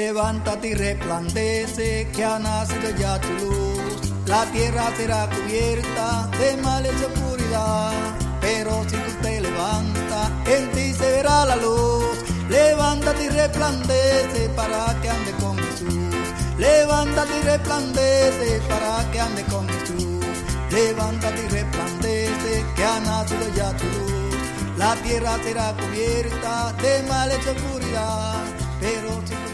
Levántate y resplandece que ha nacido ya tu luz. La tierra será cubierta de males y oscuridad. Pero si tú te levantas, en ti se verá la luz. Levántate y resplandece para que ande con Jesús. Levántate y resplandece para que ande con Jesús. Levántate y resplandece que ha nacido ya tu luz. La tierra será cubierta de males y oscuridad. Pero si tú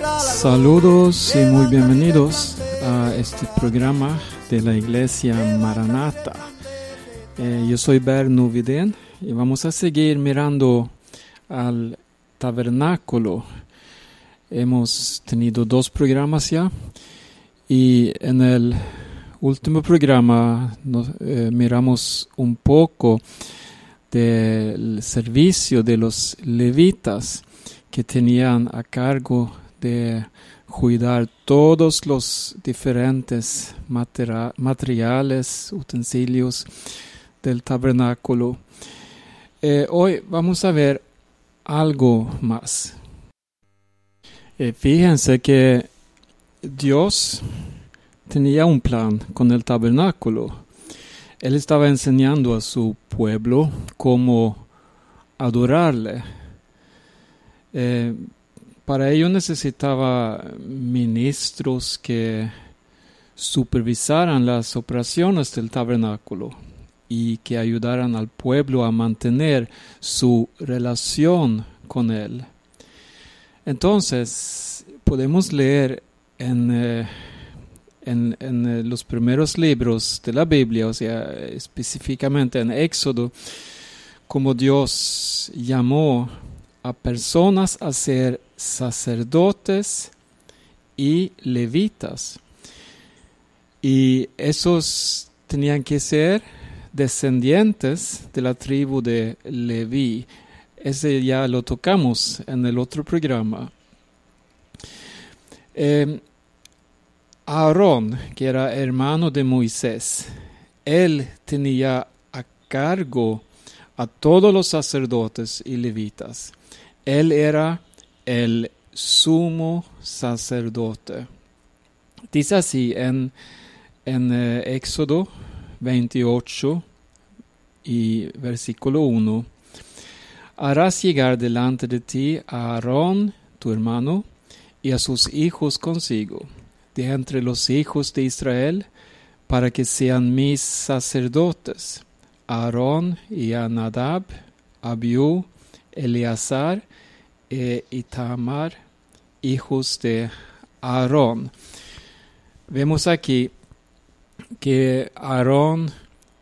Saludos y muy bienvenidos a este programa de la iglesia Maranata. Eh, yo soy Berno Viden y vamos a seguir mirando al tabernáculo. Hemos tenido dos programas ya y en el último programa nos, eh, miramos un poco del servicio de los levitas que tenían a cargo de cuidar todos los diferentes matera- materiales, utensilios del tabernáculo. Eh, hoy vamos a ver algo más. Eh, fíjense que Dios tenía un plan con el tabernáculo. Él estaba enseñando a su pueblo cómo adorarle. Eh, para ello necesitaba ministros que supervisaran las operaciones del tabernáculo y que ayudaran al pueblo a mantener su relación con él. Entonces, podemos leer en, eh, en, eh, los primeros libros de la Biblia, o sea, específicamente en Éxodo, como Dios llamó a personas a ser sacerdotes y levitas. Y esos tenían que ser descendientes de la tribu de Leví. Ese ya lo tocamos en el otro programa. Eh, Aarón, que era hermano de Moisés, él tenía a cargo a todos los sacerdotes y levitas. Él era el sumo sacerdote. Dice así en, en eh, Éxodo 28 y versículo 1. Harás llegar delante de ti a Aarón, tu hermano, y a sus hijos consigo, de entre los hijos de Israel, para que sean mis sacerdotes, Aarón y a Nadab, Abiú, Eleazar e Itamar, hijos de Aarón. Vemos aquí que Aarón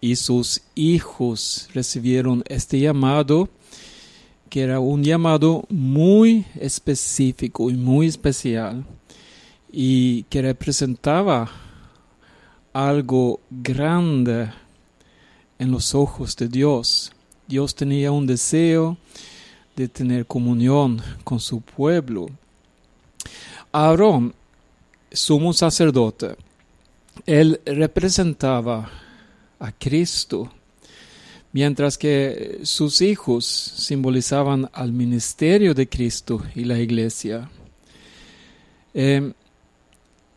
y sus hijos recibieron este llamado, que era un llamado muy específico y muy especial, y que representaba algo grande en los ojos de Dios. Dios tenía un deseo de tener comunión con su pueblo. Aarón, sumo sacerdote, él representaba a Cristo, mientras que sus hijos simbolizaban al ministerio de Cristo y la iglesia. Eh,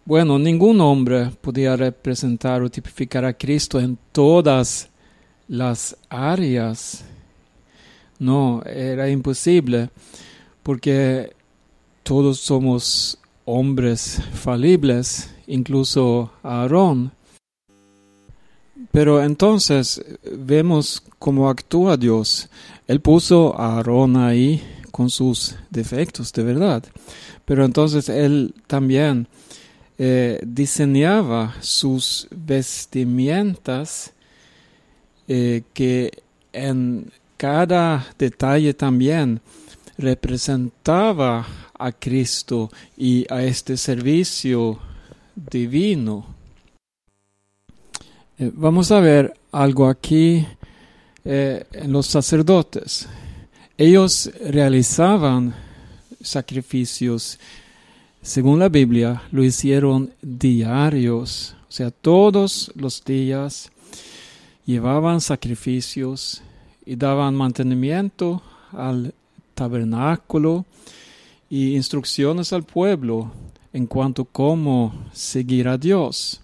bueno, ningún hombre podía representar o tipificar a Cristo en todas las áreas. No, era imposible, porque todos somos hombres falibles, incluso Aarón. Pero entonces vemos cómo actúa Dios. Él puso a Aarón ahí con sus defectos, de verdad. Pero entonces él también eh, diseñaba sus vestimentas eh, que en cada detalle también representaba a Cristo y a este servicio divino. Eh, vamos a ver algo aquí eh, en los sacerdotes. Ellos realizaban sacrificios, según la Biblia, lo hicieron diarios, o sea, todos los días llevaban sacrificios y daban mantenimiento al tabernáculo y instrucciones al pueblo en cuanto a cómo seguir a Dios.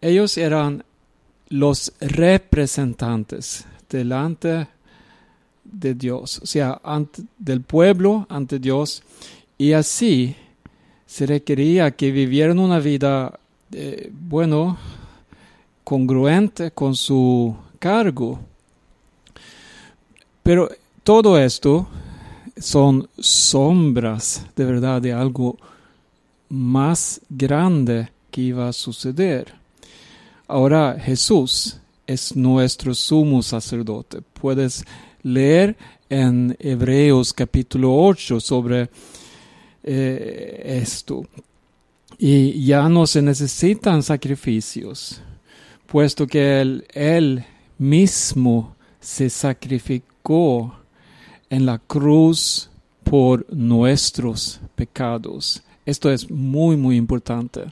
Ellos eran los representantes delante de Dios, o sea, del pueblo ante Dios, y así se requería que vivieran una vida, eh, bueno, congruente con su cargo. Pero todo esto son sombras de verdad de algo más grande que iba a suceder. Ahora Jesús es nuestro sumo sacerdote. Puedes leer en Hebreos capítulo 8 sobre eh, esto. Y ya no se necesitan sacrificios, puesto que él, él mismo se sacrificó en la cruz por nuestros pecados. Esto es muy, muy importante.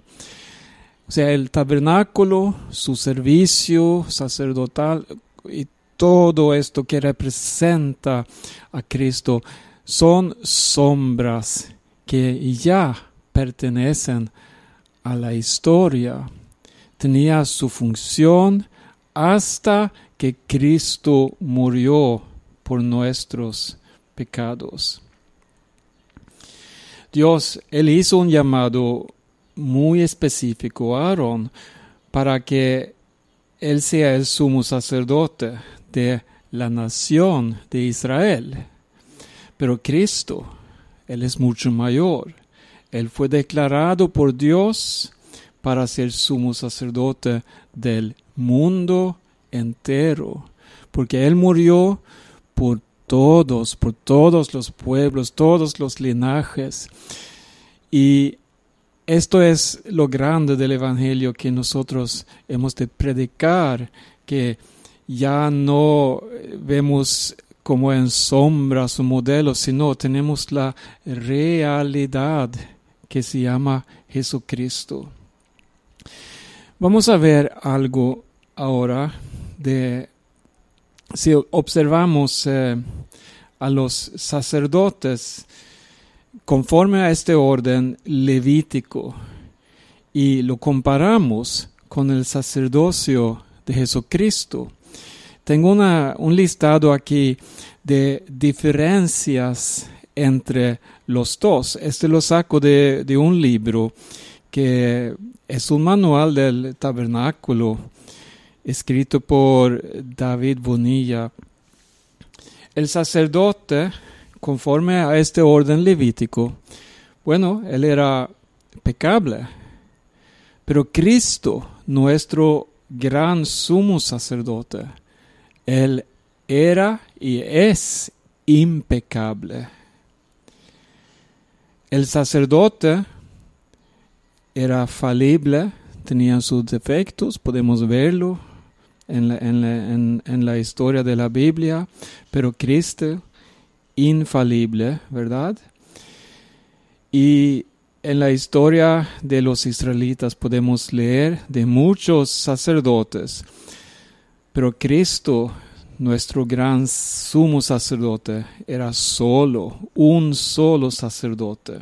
O sea, el tabernáculo, su servicio sacerdotal y todo esto que representa a Cristo son sombras que ya pertenecen a la historia. Tenía su función hasta que Cristo murió por nuestros pecados. Dios, Él hizo un llamado muy específico a Aarón para que Él sea el sumo sacerdote de la nación de Israel. Pero Cristo, Él es mucho mayor. Él fue declarado por Dios para ser sumo sacerdote del mundo entero, porque Él murió por todos, por todos los pueblos, todos los linajes. Y esto es lo grande del Evangelio que nosotros hemos de predicar, que ya no vemos como en sombras o modelos, sino tenemos la realidad que se llama Jesucristo. Vamos a ver algo ahora de si observamos eh, a los sacerdotes conforme a este orden levítico y lo comparamos con el sacerdocio de Jesucristo, tengo una, un listado aquí de diferencias entre los dos. Este lo saco de, de un libro que es un manual del tabernáculo escrito por David Bonilla. El sacerdote, conforme a este orden levítico, bueno, él era pecable, pero Cristo, nuestro gran sumo sacerdote, él era y es impecable. El sacerdote era falible, tenía sus defectos, podemos verlo en la, en, en la, historia de la Biblia, pero Cristo infalible, ¿verdad? Y en la historia de los israelitas podemos leer de muchos sacerdotes, pero Cristo, nuestro gran sumo sacerdote, era solo, un solo sacerdote.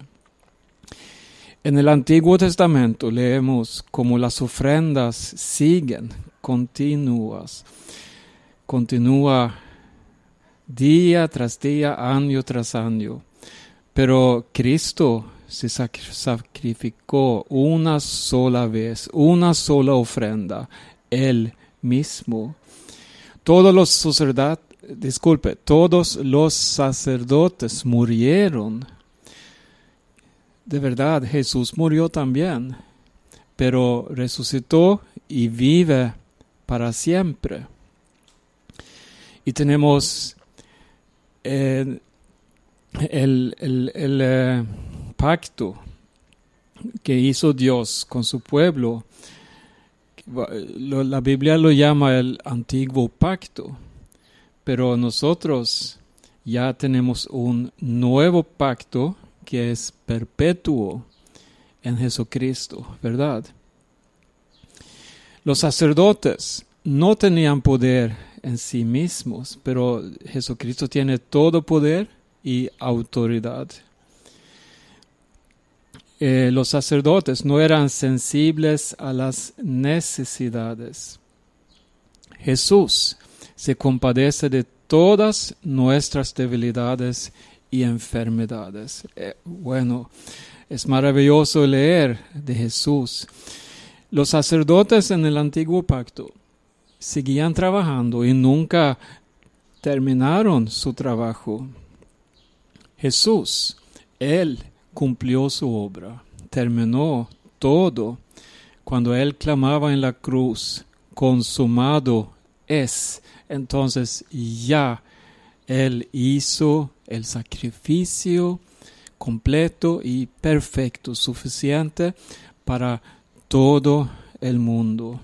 En el Antiguo Testamento leemos como las ofrendas siguen continuas. Continúa día tras día, año tras año. Pero Cristo se sacrificó una sola vez, una sola ofrenda, Él mismo. Todos los sacerdotes, disculpe, todos los sacerdotes murieron. De verdad, Jesús murió también, pero resucitó y vive para siempre. Y tenemos el, el, eh, pacto que hizo Dios con su pueblo. La Biblia lo llama el antiguo pacto, pero nosotros ya tenemos un nuevo pacto que es perpetuo en Jesucristo, ¿verdad? Los sacerdotes no tenían poder en sí mismos, pero Jesucristo tiene todo poder y autoridad. eh, los sacerdotes no eran sensibles a las necesidades. Jesús se compadece de todas nuestras debilidades y enfermedades. Eh, bueno, es maravilloso leer de Jesús. Los sacerdotes en el antiguo pacto seguían trabajando y nunca terminaron su trabajo. Jesús, Él cumplió su obra, terminó todo cuando Él clamaba en la cruz, consumado es. Entonces ya Él hizo el sacrificio completo y perfecto, suficiente para todo el mundo.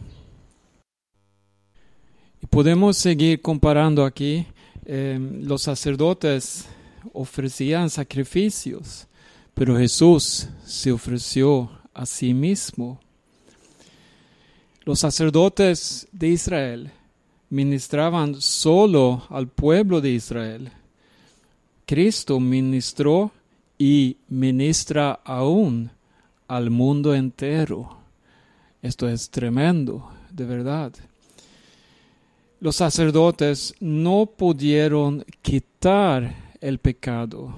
Y podemos seguir comparando aquí. Eh, los sacerdotes ofrecían sacrificios, pero Jesús se ofreció a sí mismo. Los sacerdotes de Israel ministraban solo al pueblo de Israel. Cristo ministró y ministra aún al mundo entero. Esto es tremendo, de verdad. Los sacerdotes no pudieron quitar el pecado.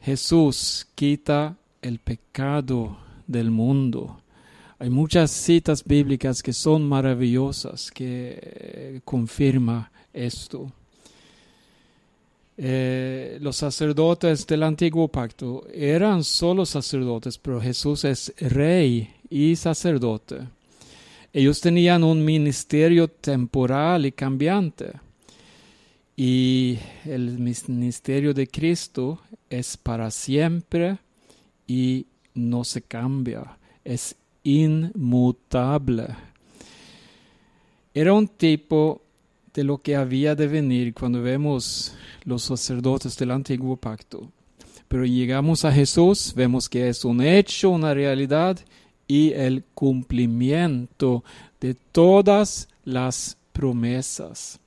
Jesús quita el pecado del mundo. Hay muchas citas bíblicas que son maravillosas que confirma esto. Eh, los sacerdotes del antiguo pacto eran solo sacerdotes, pero Jesús es rey y sacerdote. Ellos tenían un ministerio temporal y cambiante. Y el ministerio de Cristo es para siempre y no se cambia, es inmutable. Era un tipo de lo que había de venir cuando vemos los sacerdotes del antiguo pacto. Pero llegamos a Jesús, vemos que es un hecho, una realidad y el cumplimiento de todas las promesas.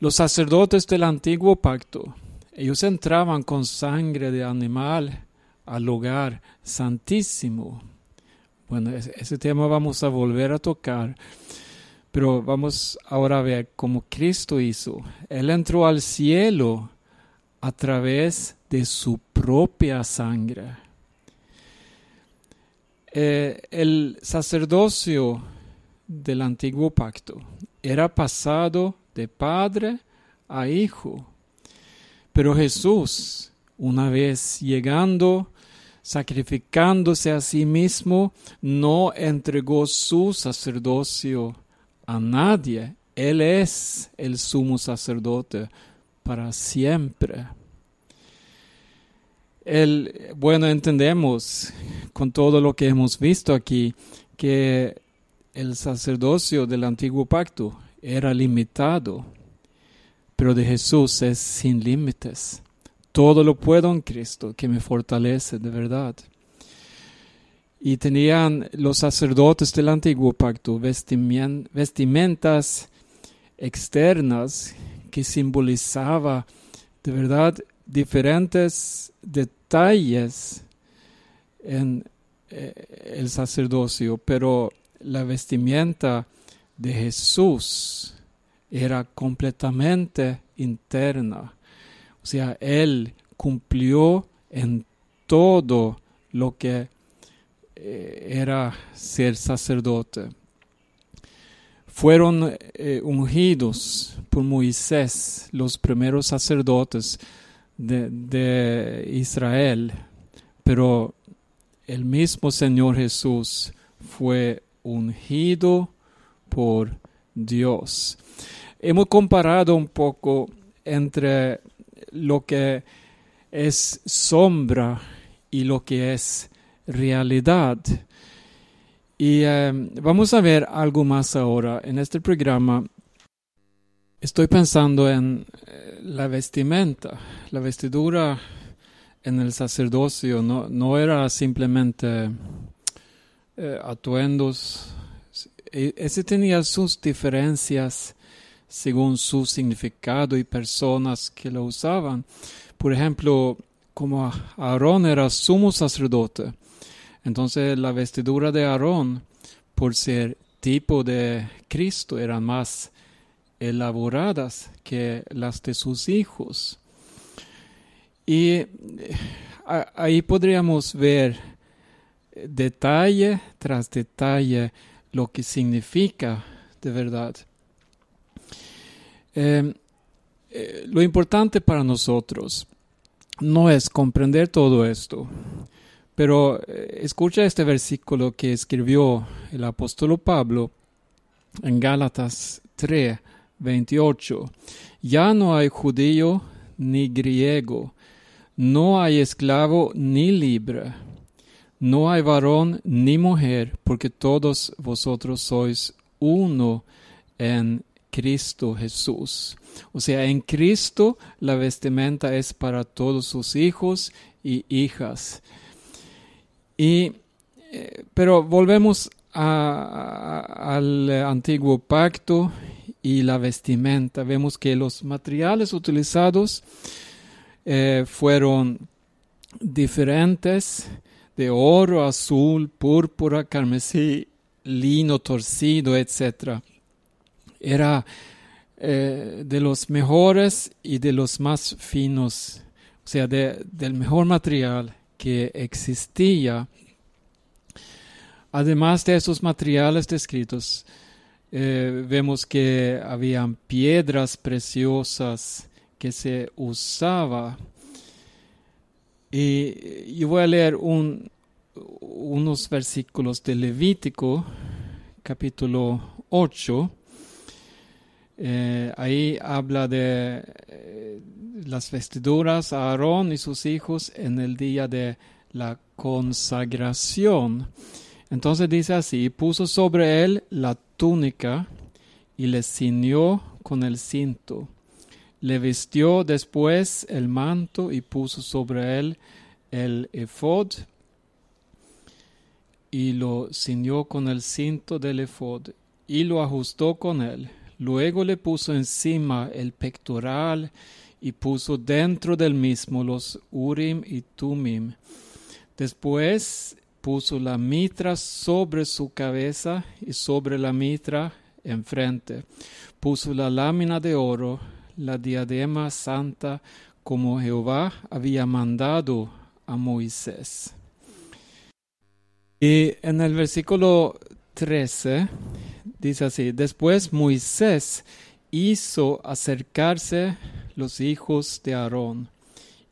Los sacerdotes del antiguo pacto, ellos entraban con sangre de animal al lugar santísimo. Bueno, ese tema vamos a volver a tocar, pero vamos ahora a ver cómo Cristo hizo. Él entró al cielo a través de su propia sangre. Eh, el sacerdocio del antiguo pacto era pasado de padre a hijo. Pero Jesús, una vez llegando, sacrificándose a sí mismo, no entregó su sacerdocio a nadie. Él es el sumo sacerdote para siempre. El, bueno, entendemos con todo lo que hemos visto aquí que el sacerdocio del antiguo pacto era limitado, pero de Jesús es sin límites. Todo lo puedo en Cristo que me fortalece de verdad. Y tenían los sacerdotes del antiguo pacto vestimentas externas que simbolizaba de verdad diferentes detalles en eh, el sacerdocio, pero la vestimenta de Jesús era completamente interna. O sea, Él cumplió en todo lo que era ser sacerdote. Fueron eh, ungidos por Moisés los primeros sacerdotes de, de Israel, pero el mismo Señor Jesús fue ungido por Dios. Hemos comparado un poco entre lo que es sombra y lo que es realidad. Y eh, vamos a ver algo más ahora. En este programa estoy pensando en eh, la vestimenta. La vestidura en el sacerdocio no, no era simplemente eh, atuendos. E, ese tenía sus diferencias según su significado y personas que lo usaban. Por ejemplo, como Aarón era sumo sacerdote, entonces la vestidura de Aarón, por ser tipo de Cristo, eran más elaboradas que las de sus hijos. Y eh, ahí podríamos ver detalle tras detalle lo que significa de verdad. Em, eh, lo importante para nosotros no es comprender todo esto, pero eh, escucha este versículo que escribió el apóstol Pablo en Gálatas 3, 28. Ya no hay judío ni griego, no hay esclavo ni libre, no hay varón ni mujer, porque todos vosotros sois uno en Cristo Jesús. O sea, en Cristo la vestimenta es para todos sus hijos y hijas. Y, eh, pero volvemos al antiguo pacto y la vestimenta. Vemos que los materiales utilizados eh, fueron diferentes de oro, azul, púrpura, carmesí, lino torcido, etc. Era eh, de los mejores y de los más finos, o sea, del mejor material que existía. Además de esos materiales descritos, eh, vemos que habían piedras preciosas que se usaba. Y yo voy a leer un, unos versículos de Levítico, capítulo 8. Eh, ahí habla de las vestiduras a Aarón y sus hijos en el día de la consagración. Entonces dice así, puso sobre él la túnica y le ciñó con el cinto. Le vistió después el manto y puso sobre él el efod y lo ciñó con el cinto del efod y lo ajustó con él. Luego le puso encima el pectoral y puso dentro del mismo los urim y tumim. Después puso la mitra sobre su cabeza y sobre la mitra enfrente. Puso la lámina de oro, la diadema santa, como Jehová había mandado a Moisés. Y en el versículo 13 dice así, después Moisés hizo acercarse los hijos de Aarón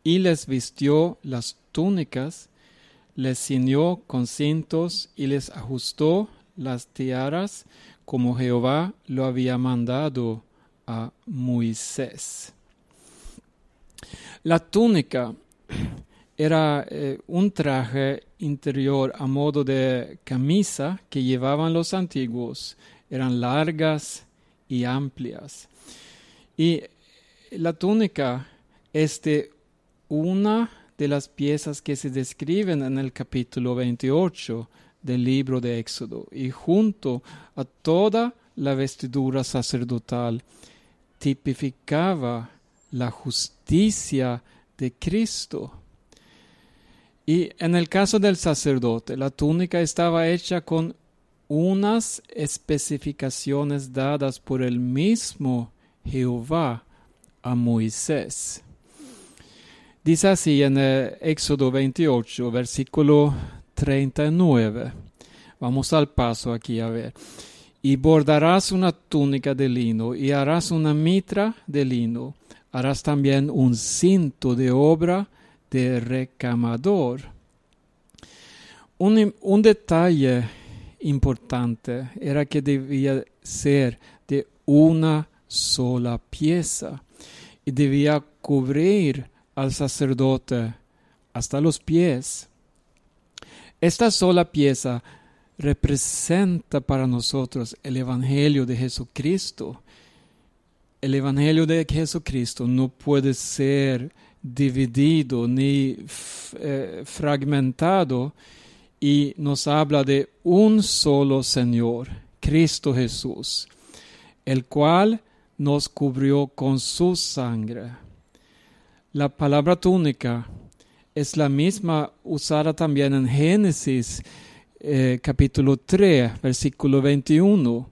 y les vistió las túnicas les ciñó con cintos y les ajustó las tiaras como Jehová lo había mandado a Moisés. La túnica era eh, un traje interior a modo de camisa que llevaban los antiguos. Eran largas y amplias. Y la túnica es de una de las piezas que se describen en el capítulo 28 del libro de Éxodo y junto a toda la vestidura sacerdotal tipificaba la justicia de Cristo. Y en el caso del sacerdote, la túnica estaba hecha con unas especificaciones dadas por el mismo Jehová a Moisés. Dice así en el Éxodo 28, versículo 39. Vamos al paso aquí a ver. Y bordarás una túnica de lino y harás una mitra de lino. Harás también un cinto de obra de recamador. Un, un detalle importante era que debía ser de una sola pieza y debía cubrir al sacerdote hasta los pies. Esta sola pieza representa para nosotros el Evangelio de Jesucristo. El Evangelio de Jesucristo no puede ser dividido ni eh, fragmentado y nos habla de un solo Señor, Cristo Jesús, el cual nos cubrió con su sangre. La palabra túnica es la misma usada también en Génesis eh, capítulo 3, versículo 21.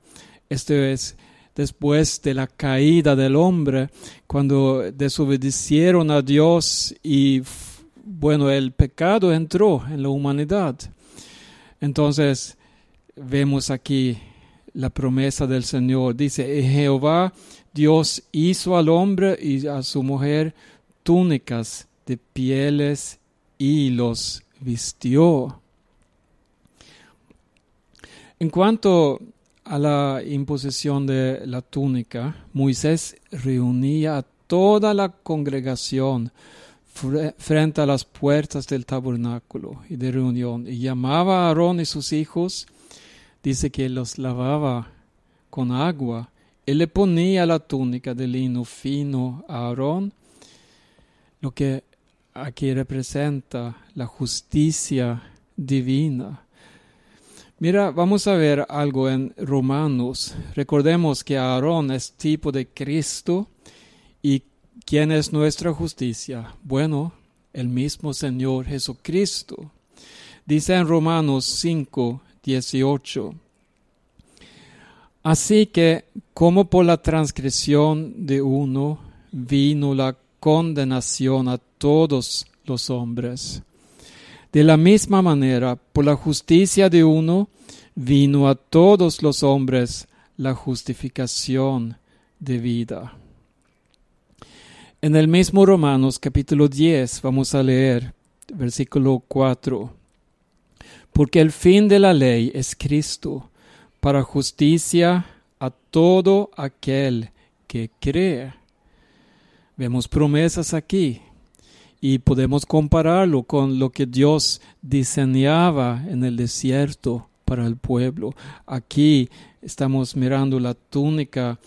Esto es después de la caída del hombre, cuando desobedecieron a Dios y bueno, el pecado entró en la humanidad. Entonces, vemos aquí la promesa del Señor. Dice, Jehová Dios hizo al hombre y a su mujer túnicas de pieles y los vistió. En cuanto a la imposición de la túnica, Moisés reunía a toda la congregación frente a las puertas del tabernáculo y de reunión y llamaba a Aarón y sus hijos, dice que los lavaba con agua y le ponía la túnica de lino fino a Aarón, lo que aquí representa la justicia divina. Mira, vamos a ver algo en Romanos. Recordemos que Aarón es tipo de Cristo y ¿quién es nuestra justicia? Bueno, el mismo Señor Jesucristo. Dice en Romanos 5, 18. Así que, como por la transgresión de uno vino la condenación a todos los hombres, de la misma manera, por la justicia de uno vino a todos los hombres la justificación de vida. En el mismo Romanos capítulo 10 vamos a leer versículo 4. Porque el fin de la ley es Cristo para justicia a todo aquel que cree. Vemos promesas aquí y podemos compararlo con lo que Dios diseñaba en el desierto para el pueblo. Aquí estamos mirando la túnica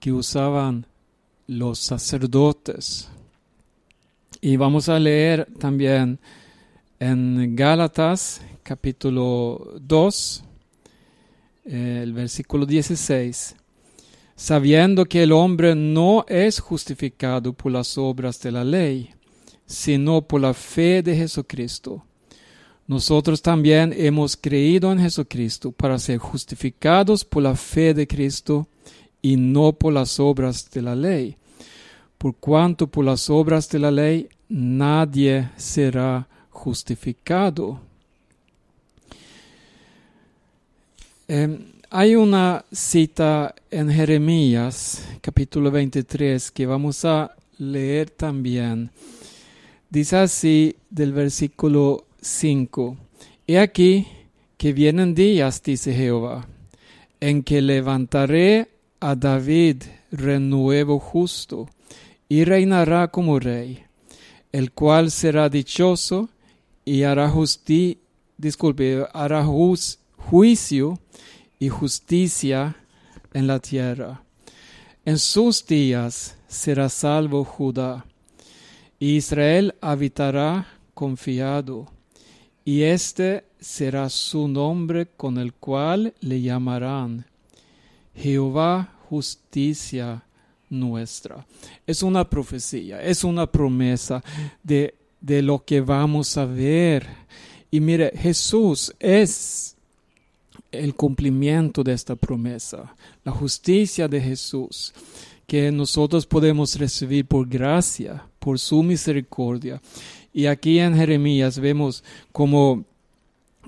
que usaban los sacerdotes. Y vamos a leer también en Gálatas capítulo 2, el versículo 16, sabiendo que el hombre no es justificado por las obras de la ley, sino por la fe de Jesucristo. Nosotros también hemos creído en Jesucristo para ser justificados por la fe de Cristo y no por las obras de la ley, por cuanto por las obras de la ley nadie será justificado. Em, hay una cita en Jeremías capítulo 23 que vamos a leer también. Dice así del versículo 5. He aquí que vienen días, dice Jehová, en que levantaré a David renuevo justo y reinará como rey, el cual será dichoso y hará justicia, disculpe, hará juicio y justicia en la tierra. En sus días será salvo Judá, y Israel habitará confiado, y este será su nombre con el cual le llamarán Jehová justicia nuestra. Es una profecía, es una promesa de, de lo que vamos a ver. Y mire, Jesús es el cumplimiento de esta promesa, la justicia de Jesús, que nosotros podemos recibir por gracia, por su misericordia. Y aquí en Jeremías vemos como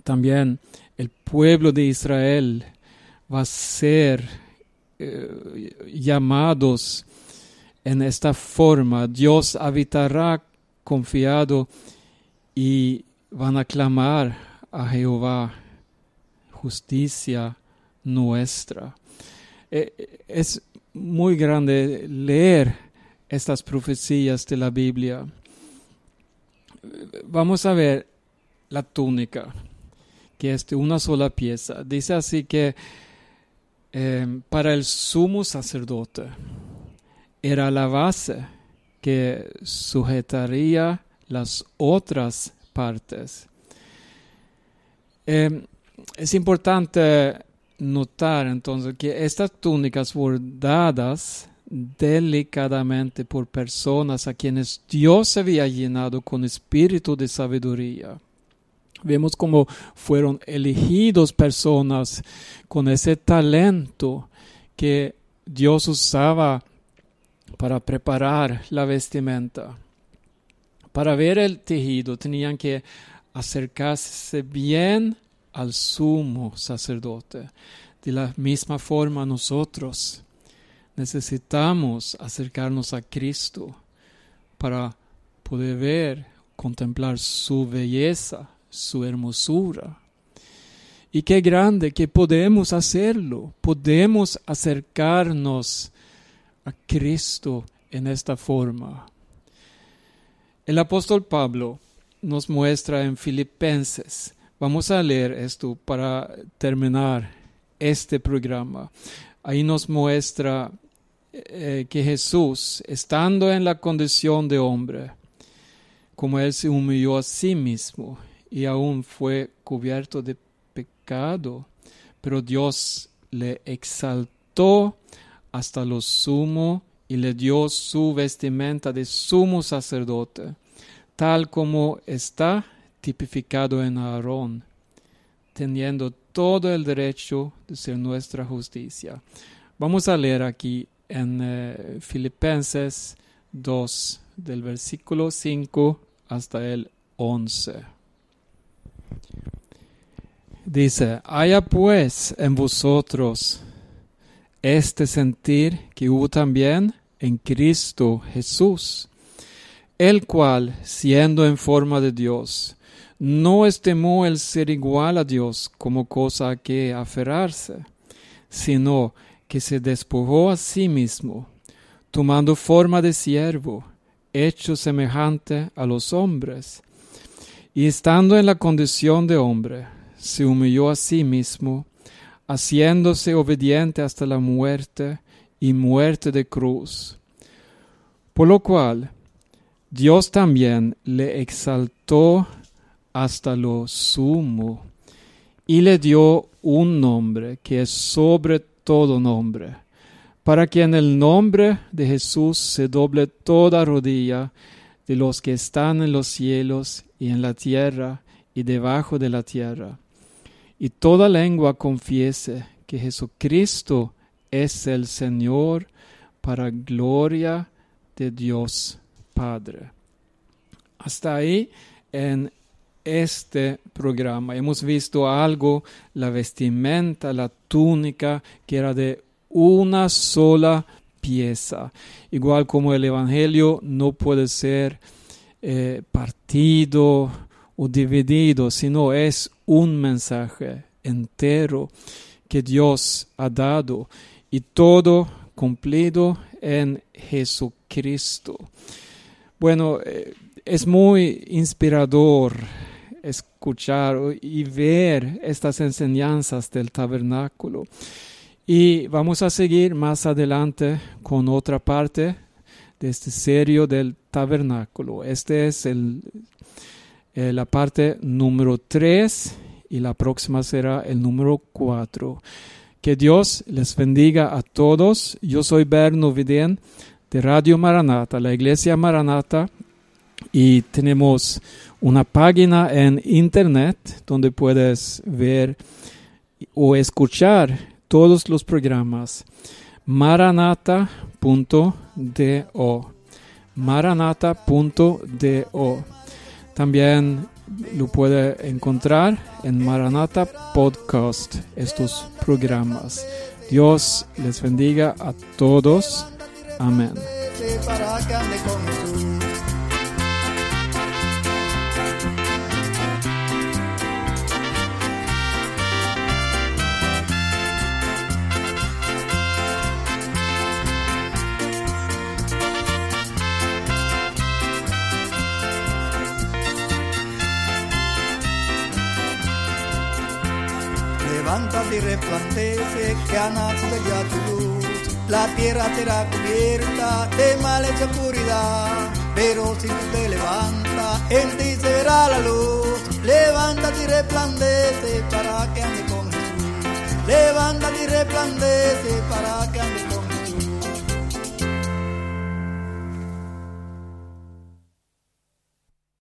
también el pueblo de Israel va a ser eh, llamados en esta forma. Dios habitará confiado y van a clamar a Jehová justicia nuestra. Eh, es muy grande leer estas profecías de la Biblia. Vamos a ver la túnica, que es de una sola pieza. Dice así que eh, para el sumo sacerdote era la base que sujetaría las otras partes. Eh, es importante notar entonces que estas túnicas bordadas delicadamente por personas a quienes Dios había llenado con espíritu de sabiduría. Vemos cómo fueron elegidos personas con ese talento que Dios usaba para preparar la vestimenta. Para ver el tejido tenían que acercarse bien al sumo sacerdote. De la misma forma nosotros necesitamos acercarnos a Cristo para poder ver, contemplar su belleza, su hermosura. Y qué grande que podemos hacerlo, podemos acercarnos a Cristo en esta forma. El apóstol Pablo nos muestra en Filipenses, vamos a leer esto para terminar este programa. Ahí nos muestra eh, que Jesús, estando en la condición de hombre, como Él se humilló a sí mismo y aún fue cubierto de pecado, pero Dios le exaltó hasta lo sumo y le dio su vestimenta de sumo sacerdote, tal como está tipificado en Aarón, teniendo todo el derecho de ser nuestra justicia. Vamos a leer aquí en eh, Filipenses 2, del versículo 5 hasta el 11. Dice, haya pues en vosotros este sentir que hubo también en Cristo Jesús, el cual, siendo en forma de Dios, no estimó el ser igual a Dios como cosa a que aferrarse, sino que se despojó a sí mismo, tomando forma de siervo, hecho semejante a los hombres, y estando en la condición de hombre, se humilló a sí mismo, haciéndose obediente hasta la muerte y muerte de cruz. Por lo cual, Dios también le exaltó hasta lo sumo y le dio un nombre que es sobre todo nombre, para que en el nombre de Jesús se doble toda rodilla de los que están en los cielos y en la tierra y debajo de la tierra, y toda lengua confiese que Jesucristo es el Señor para gloria de Dios Padre. Hasta ahí en este programa. Hemos visto algo, la vestimenta, la túnica, que era de una sola pieza. Igual como el Evangelio no puede ser eh, partido o dividido, sino es un mensaje entero que Dios ha dado y todo cumplido en Jesucristo. Bueno, eh, es muy inspirador escuchar y ver estas enseñanzas del tabernáculo. Y vamos a seguir más adelante con otra parte de este serio del tabernáculo. Este es el, eh, la parte número 3 y la próxima será el número 4. Que Dios les bendiga a todos. Yo soy Berno Vidén de Radio Maranata, la Iglesia Maranata, y tenemos una página en internet donde puedes ver o escuchar todos los programas. maranata.do maranata.do también lo puede encontrar en Maranata Podcast estos programas. Dios les bendiga a todos. Amén levántate y resplandece, que ha nacido ya tu luz. La tierra será cubierta de males y oscuridad, pero si tú te levantas, en ti se verá la luz. Levántate y resplandece para que ande con Jesús. Levántate y resplandece para que ande